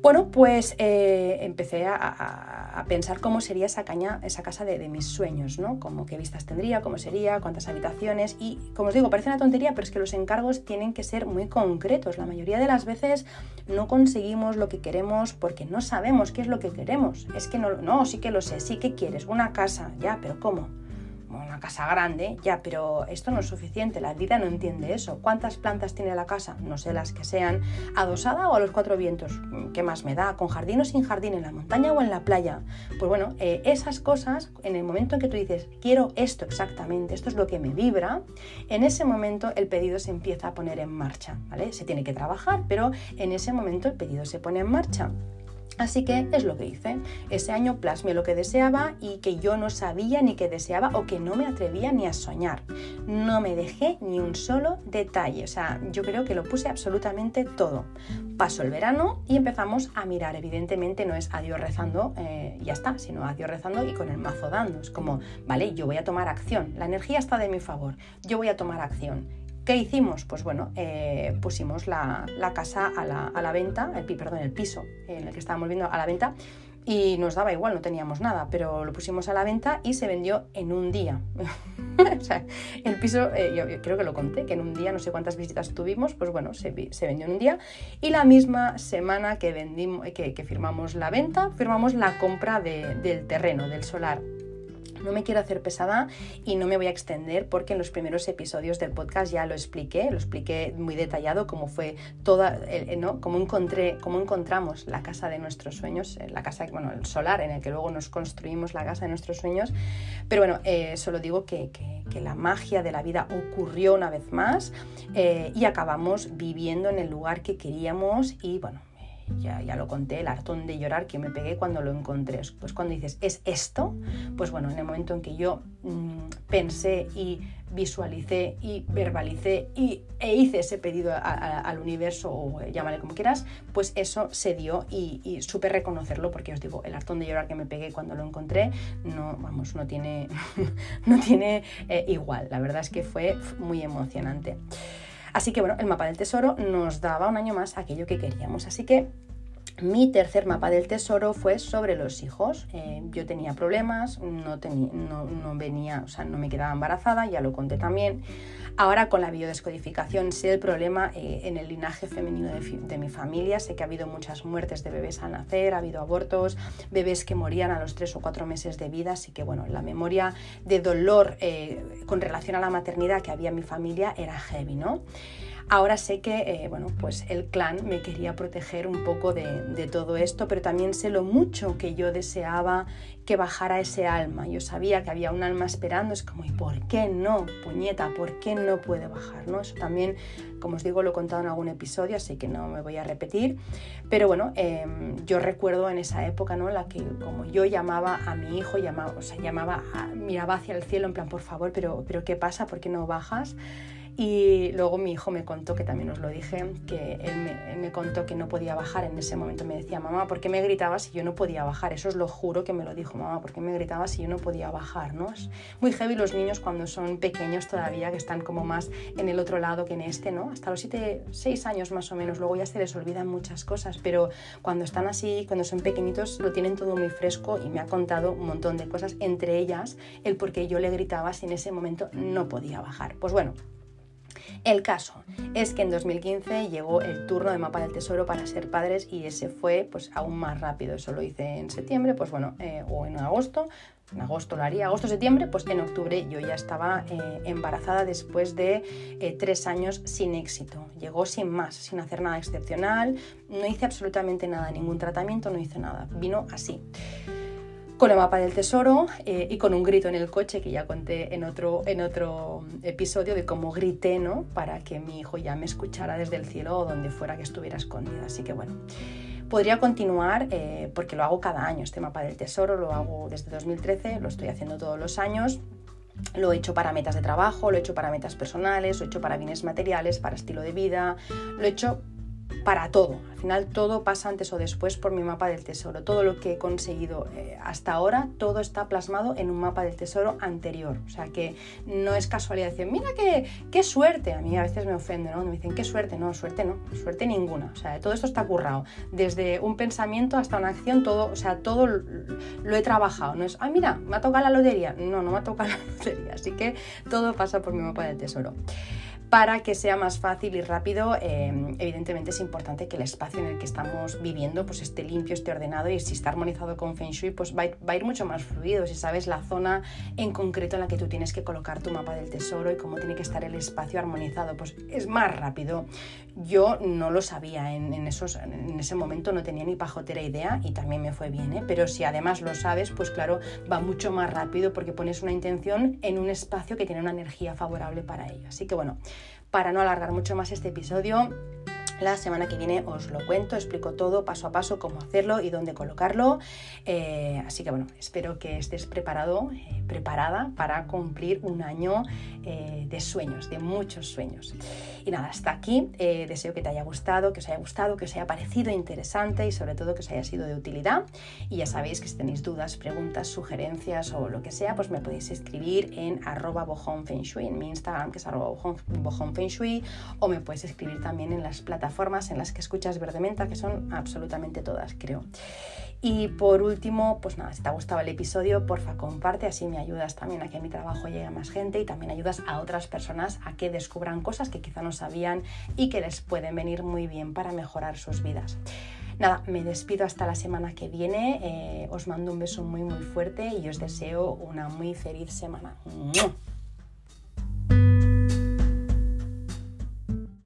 Bueno, pues eh, empecé a, pensar cómo sería esa, caña, esa casa de, mis sueños, ¿no? Como qué vistas tendría, cómo sería, cuántas habitaciones. Y como os digo, parece una tontería, pero es que los encargos tienen que ser muy concretos. La mayoría de las veces no conseguimos lo que queremos porque no sabemos qué es lo que queremos. Es que no, no, sí que lo sé, sí que quieres, una casa, ya, pero ¿cómo? Una casa grande, ya, pero esto no es suficiente, la vida no entiende eso. ¿Cuántas plantas tiene la casa? No sé las que sean, adosada o a los cuatro vientos, ¿qué más me da? ¿Con jardín o sin jardín? ¿En la montaña o en la playa? Pues bueno, eh, esas cosas, en el momento en que tú dices, quiero esto exactamente, esto es lo que me vibra, en ese momento el pedido se empieza a poner en marcha, ¿vale? Se tiene que trabajar, pero en ese momento el pedido se pone en marcha. Así que es lo que hice. Ese año plasmé lo que deseaba y que yo no sabía ni que deseaba o que no me atrevía ni a soñar. No me dejé ni un solo detalle. O sea, yo creo que lo puse absolutamente todo. Pasó el verano y empezamos a mirar. Evidentemente no es adiós rezando eh, ya está, sino adiós rezando y con el mazo dando. Es como, vale, yo voy a tomar acción. La energía está de mi favor. Yo voy a tomar acción. ¿Qué hicimos? Pues bueno, eh, pusimos la, casa a la, venta, el, perdón, el piso en el que estábamos viendo a la venta y nos daba igual, no teníamos nada, pero lo pusimos a la venta y se vendió en un día. o sea, el piso, eh, yo, creo que lo conté, que en un día, no sé cuántas visitas tuvimos, pues bueno, se, vendió en un día. Y la misma semana que, vendimos, que, firmamos la venta, firmamos la compra del terreno, del solar. No me quiero hacer pesada y no me voy a extender porque en los primeros episodios del podcast ya lo expliqué, lo expliqué muy detallado cómo fue toda, ¿no? cómo, encontré, cómo encontramos la casa de nuestros sueños, eh, la casa, bueno, el solar en el que luego nos construimos la casa de nuestros sueños. Pero bueno, eh, solo digo que, la magia de la vida ocurrió una vez más eh, y acabamos viviendo en el lugar que queríamos y bueno, ya, ya, lo conté, el hartón de llorar que me pegué cuando lo encontré. Pues cuando dices, ¿es esto? Pues bueno, en el momento en que yo mm, pensé y visualicé y verbalicé y, e hice ese pedido al universo, o llámale como quieras, pues eso se dio y, supe reconocerlo porque os digo, el hartón de llorar que me pegué cuando lo encontré, no, vamos, no tiene, no tiene eh, igual. La verdad es que fue muy emocionante. Así que bueno, el mapa del tesoro nos daba un año más aquello que queríamos. Así que mi tercer mapa del tesoro fue sobre los hijos. Eh, yo tenía problemas, no, no, venía, o sea, no me quedaba embarazada, ya lo conté también. Ahora con la biodescodificación sé el problema eh, en el linaje femenino de, mi familia. Sé que ha habido muchas muertes de bebés al nacer, ha habido abortos, bebés que morían a los tres o cuatro meses de vida. Así que bueno, la memoria de dolor eh, con relación a la maternidad que había en mi familia era heavy, ¿no? Ahora sé que eh, bueno, pues el clan me quería proteger un poco de, todo esto, pero también sé lo mucho que yo deseaba que bajara ese alma. Yo sabía que había un alma esperando, es como, ¿y por qué no, puñeta? ¿Por qué no puede bajar? ¿no? Eso también, como os digo, lo he contado en algún episodio, así que no me voy a repetir. Pero bueno, em, yo recuerdo en esa época, ¿no? La que como yo llamaba a mi hijo, llamaba, o sea, llamaba, miraba hacia el cielo en plan, por favor, pero, pero ¿qué pasa? ¿Por qué no bajas? Y luego mi hijo me contó, que también os lo dije, que él me, contó que no podía bajar. En ese momento me decía, mamá, ¿por qué me gritabas si yo no podía bajar? Eso os lo juro que me lo dijo, mamá, ¿por qué me gritabas si yo no podía bajar? ¿no? Es muy heavy los niños cuando son pequeños todavía, que están como más en el otro lado que en este, ¿no? Hasta los 7, 6 años más o menos, luego ya se les olvidan muchas cosas, pero cuando están así, cuando son pequeñitos, lo tienen todo muy fresco y me ha contado un montón de cosas, entre ellas el por qué yo le gritaba si en ese momento no podía bajar. Pues bueno, el caso es que en 2015 llegó el turno de Mapa del Tesoro para ser padres y ese fue pues aún más rápido. Eso lo hice en septiembre, pues bueno, eh, o en agosto. En agosto lo haría, agosto-septiembre, pues en octubre yo ya estaba eh, embarazada después de eh, tres años sin éxito. Llegó sin más, sin hacer nada excepcional, no hice absolutamente nada, ningún tratamiento, no hice nada, vino así con el mapa del tesoro eh, y con un grito en el coche que ya conté en otro, en otro episodio de cómo grité, ¿no? Para que mi hijo ya me escuchara desde el cielo o donde fuera que estuviera escondida. Así que bueno, podría continuar eh, porque lo hago cada año, este mapa del tesoro lo hago desde 2013, lo estoy haciendo todos los años. Lo he hecho para metas de trabajo, lo he hecho para metas personales, lo he hecho para bienes materiales, para estilo de vida, lo he hecho para todo. Al final todo pasa antes o después por mi mapa del tesoro. Todo lo que he conseguido eh, hasta ahora, todo está plasmado en un mapa del tesoro anterior. O sea que no es casualidad decir, mira qué, qué suerte. A mí a veces me ofende, ¿no? Me dicen, qué suerte. No, suerte no, suerte ninguna. O sea, todo esto está currado. Desde un pensamiento hasta una acción, todo, o sea, todo lo he trabajado. No es, ah, mira, me ha tocado la lotería. No, no me ha tocado la lotería. Así que todo pasa por mi mapa del tesoro para que sea más fácil y rápido, eh, evidentemente es importante que el espacio en el que estamos viviendo pues esté limpio, esté ordenado y si está armonizado con Feng Shui, pues va a, ir, mucho más fluido. Si sabes la zona en concreto en la que tú tienes que colocar tu mapa del tesoro y cómo tiene que estar el espacio armonizado, pues es más rápido. Yo no lo sabía en, esos, en ese momento, no tenía ni pajotera idea y también me fue bien, ¿eh? pero si además lo sabes, pues claro, va mucho más rápido porque pones una intención en un espacio que tiene una energía favorable para ello. Así que bueno, para no alargar mucho más este episodio, la semana que viene os lo cuento, explico todo paso a paso cómo hacerlo y dónde colocarlo. Eh, así que bueno, espero que estés preparado, eh, preparada para cumplir un año eh, de sueños, de muchos sueños. Y nada, hasta aquí. deseo que te haya gustado, que os haya gustado, que os haya parecido interesante y sobre todo que os haya sido de utilidad. Y ya sabéis que si tenéis dudas, preguntas, sugerencias o lo que sea, pues me podéis escribir en arroba en mi Instagram que es arroba o me puedes escribir también en las plataformas formas en las que escuchas Verde Menta, que son absolutamente todas, creo. Y por último, pues nada, si te ha gustado el episodio, porfa, comparte, así me ayudas también a que mi trabajo llegue a más gente y también ayudas a otras personas a que descubran cosas que quizá no sabían y que les pueden venir muy bien para mejorar sus vidas. Nada, me despido hasta la semana que viene. Eh, os mando un beso muy muy fuerte y os deseo una muy feliz semana.